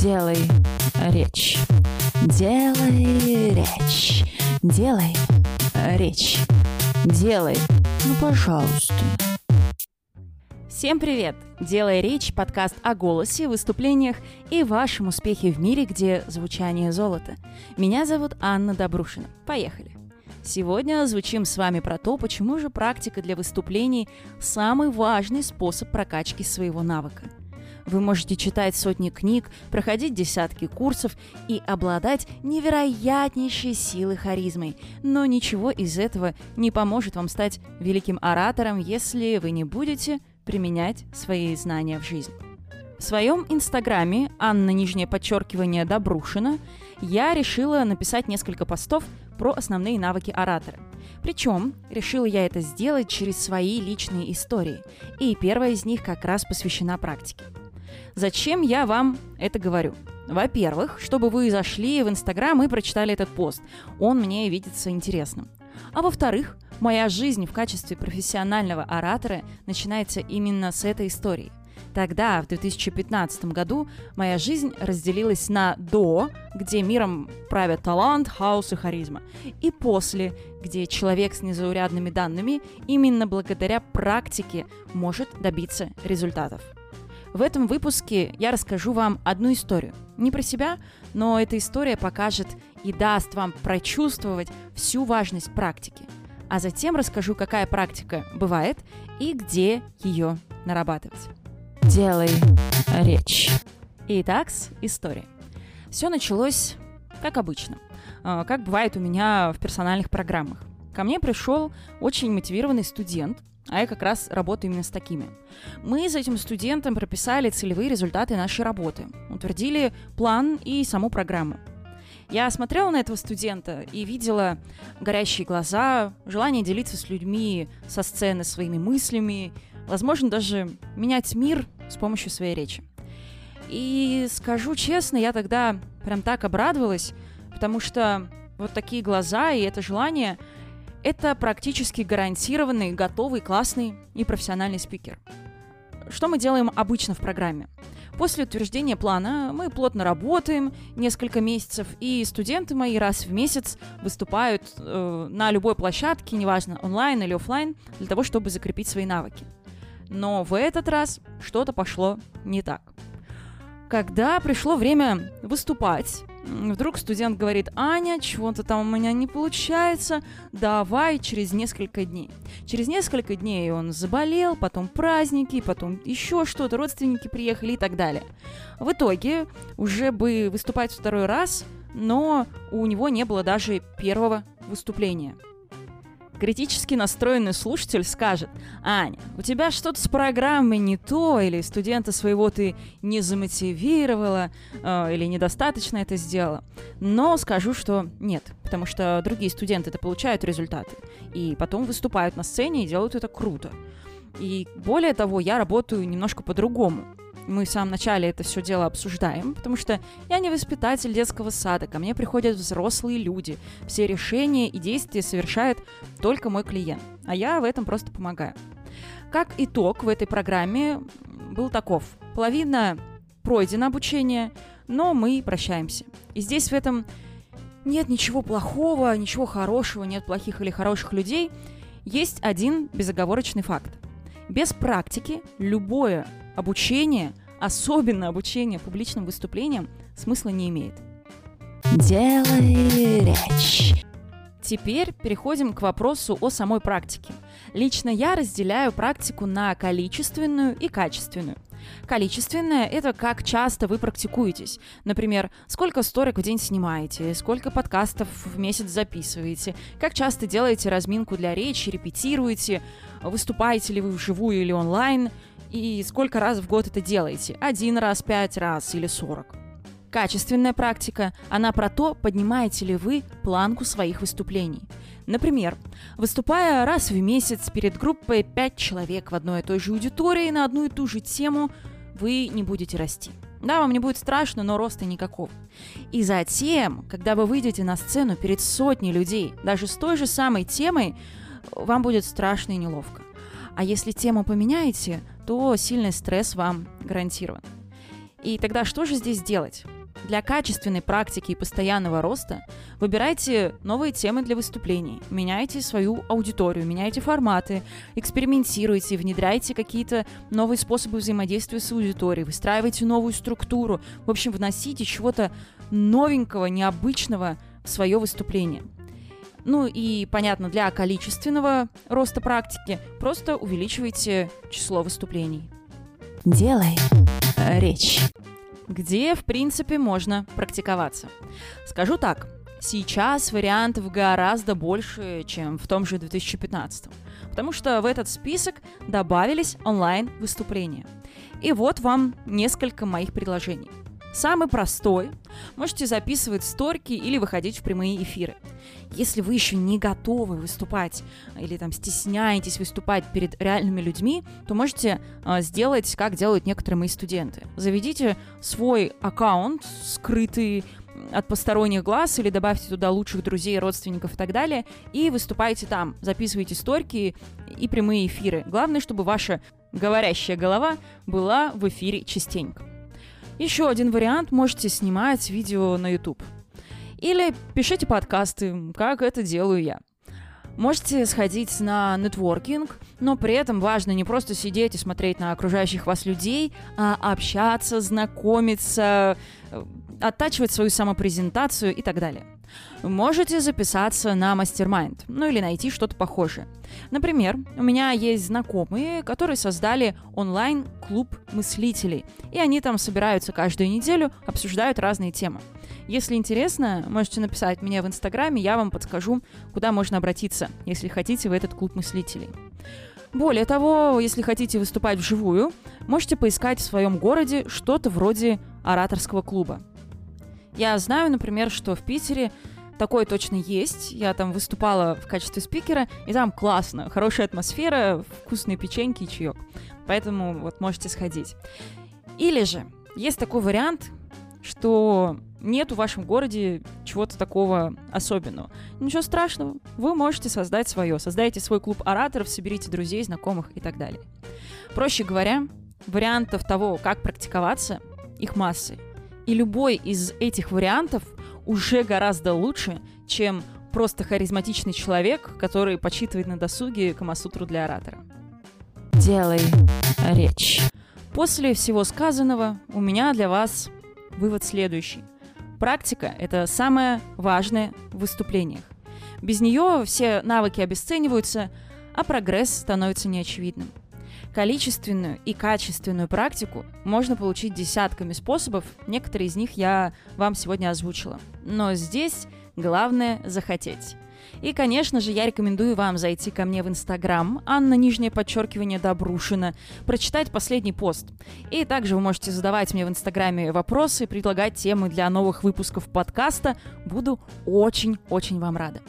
Делай речь. Делай речь. Делай речь. Делай. Ну, пожалуйста. Всем привет! «Делай речь» – подкаст о голосе, выступлениях и вашем успехе в мире, где звучание золото. Меня зовут Анна Добрушина. Поехали! Сегодня звучим с вами про то, почему же практика для выступлений – самый важный способ прокачки своего навыка – вы можете читать сотни книг, проходить десятки курсов и обладать невероятнейшей силой харизмой. Но ничего из этого не поможет вам стать великим оратором, если вы не будете применять свои знания в жизнь. В своем инстаграме Анна нижнее подчеркивание Добрушина я решила написать несколько постов про основные навыки оратора. Причем решила я это сделать через свои личные истории. И первая из них как раз посвящена практике. Зачем я вам это говорю? Во-первых, чтобы вы зашли в Инстаграм и прочитали этот пост. Он мне видится интересным. А во-вторых, моя жизнь в качестве профессионального оратора начинается именно с этой истории. Тогда, в 2015 году, моя жизнь разделилась на «до», где миром правят талант, хаос и харизма, и «после», где человек с незаурядными данными именно благодаря практике может добиться результатов. В этом выпуске я расскажу вам одну историю. Не про себя, но эта история покажет и даст вам прочувствовать всю важность практики. А затем расскажу, какая практика бывает и где ее нарабатывать. Делай речь. Итак, история. Все началось как обычно, а, как бывает у меня в персональных программах. Ко мне пришел очень мотивированный студент, а я как раз работаю именно с такими. Мы с этим студентом прописали целевые результаты нашей работы, утвердили план и саму программу. Я смотрела на этого студента и видела горящие глаза, желание делиться с людьми со сцены своими мыслями, возможно, даже менять мир с помощью своей речи. И скажу честно, я тогда прям так обрадовалась, потому что вот такие глаза и это желание – это практически гарантированный, готовый, классный и профессиональный спикер. Что мы делаем обычно в программе? После утверждения плана мы плотно работаем несколько месяцев, и студенты мои раз в месяц выступают э, на любой площадке, неважно онлайн или офлайн, для того, чтобы закрепить свои навыки. Но в этот раз что-то пошло не так. Когда пришло время выступать, Вдруг студент говорит, Аня, чего-то там у меня не получается, давай через несколько дней. Через несколько дней он заболел, потом праздники, потом еще что-то, родственники приехали и так далее. В итоге уже бы выступать второй раз, но у него не было даже первого выступления – критически настроенный слушатель скажет, Аня, у тебя что-то с программой не то, или студента своего ты не замотивировала, э, или недостаточно это сделала. Но скажу, что нет, потому что другие студенты это получают результаты, и потом выступают на сцене и делают это круто. И более того, я работаю немножко по-другому мы в самом начале это все дело обсуждаем, потому что я не воспитатель детского сада, ко мне приходят взрослые люди. Все решения и действия совершает только мой клиент, а я в этом просто помогаю. Как итог в этой программе был таков. Половина пройдено обучение, но мы прощаемся. И здесь в этом нет ничего плохого, ничего хорошего, нет плохих или хороших людей. Есть один безоговорочный факт. Без практики любое обучение, особенно обучение публичным выступлениям, смысла не имеет. Делай речь. Теперь переходим к вопросу о самой практике. Лично я разделяю практику на количественную и качественную. Количественное – это как часто вы практикуетесь. Например, сколько сторик в день снимаете, сколько подкастов в месяц записываете, как часто делаете разминку для речи, репетируете, выступаете ли вы вживую или онлайн – и сколько раз в год это делаете? Один раз, пять раз или сорок? Качественная практика, она про то, поднимаете ли вы планку своих выступлений. Например, выступая раз в месяц перед группой 5 человек в одной и той же аудитории на одну и ту же тему, вы не будете расти. Да, вам не будет страшно, но роста никакого. И затем, когда вы выйдете на сцену перед сотней людей, даже с той же самой темой, вам будет страшно и неловко. А если тему поменяете, то сильный стресс вам гарантирован. И тогда что же здесь делать? Для качественной практики и постоянного роста выбирайте новые темы для выступлений, меняйте свою аудиторию, меняйте форматы, экспериментируйте, внедряйте какие-то новые способы взаимодействия с аудиторией, выстраивайте новую структуру. В общем, вносите чего-то новенького, необычного в свое выступление. Ну и, понятно, для количественного роста практики просто увеличивайте число выступлений. Делай речь где, в принципе, можно практиковаться. Скажу так, сейчас вариантов гораздо больше, чем в том же 2015, потому что в этот список добавились онлайн-выступления. И вот вам несколько моих предложений. Самый простой. Можете записывать сторики или выходить в прямые эфиры. Если вы еще не готовы выступать или там стесняетесь выступать перед реальными людьми, то можете э, сделать, как делают некоторые мои студенты. Заведите свой аккаунт, скрытый от посторонних глаз, или добавьте туда лучших друзей, родственников и так далее, и выступайте там, записывайте сторики и прямые эфиры. Главное, чтобы ваша говорящая голова была в эфире частенько. Еще один вариант, можете снимать видео на YouTube. Или пишите подкасты, как это делаю я. Можете сходить на нетворкинг, но при этом важно не просто сидеть и смотреть на окружающих вас людей, а общаться, знакомиться, оттачивать свою самопрезентацию и так далее. Можете записаться на мастер-майнд, ну или найти что-то похожее. Например, у меня есть знакомые, которые создали онлайн-клуб мыслителей, и они там собираются каждую неделю, обсуждают разные темы. Если интересно, можете написать мне в Инстаграме, я вам подскажу, куда можно обратиться, если хотите в этот клуб мыслителей. Более того, если хотите выступать вживую, можете поискать в своем городе что-то вроде ораторского клуба. Я знаю, например, что в Питере такое точно есть. Я там выступала в качестве спикера, и там классно, хорошая атмосфера, вкусные печеньки и чаек. Поэтому вот можете сходить. Или же есть такой вариант, что нет в вашем городе чего-то такого особенного. Ничего страшного, вы можете создать свое. Создайте свой клуб ораторов, соберите друзей, знакомых и так далее. Проще говоря, вариантов того, как практиковаться, их массы. И любой из этих вариантов уже гораздо лучше, чем просто харизматичный человек, который почитывает на досуге Камасутру для оратора. Делай речь. После всего сказанного у меня для вас вывод следующий. Практика – это самое важное в выступлениях. Без нее все навыки обесцениваются, а прогресс становится неочевидным. Количественную и качественную практику можно получить десятками способов, некоторые из них я вам сегодня озвучила. Но здесь главное захотеть. И, конечно же, я рекомендую вам зайти ко мне в Инстаграм, Анна, нижнее подчеркивание, Добрушина, прочитать последний пост. И также вы можете задавать мне в Инстаграме вопросы, предлагать темы для новых выпусков подкаста. Буду очень-очень вам рада.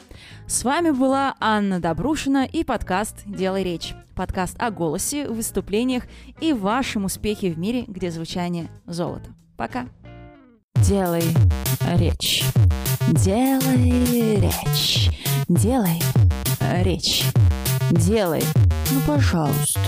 С вами была Анна Добрушина и подкаст «Делай речь». Подкаст о голосе, выступлениях и вашем успехе в мире, где звучание золото. Пока. Делай речь. Делай речь. Делай речь. Делай. Ну, пожалуйста.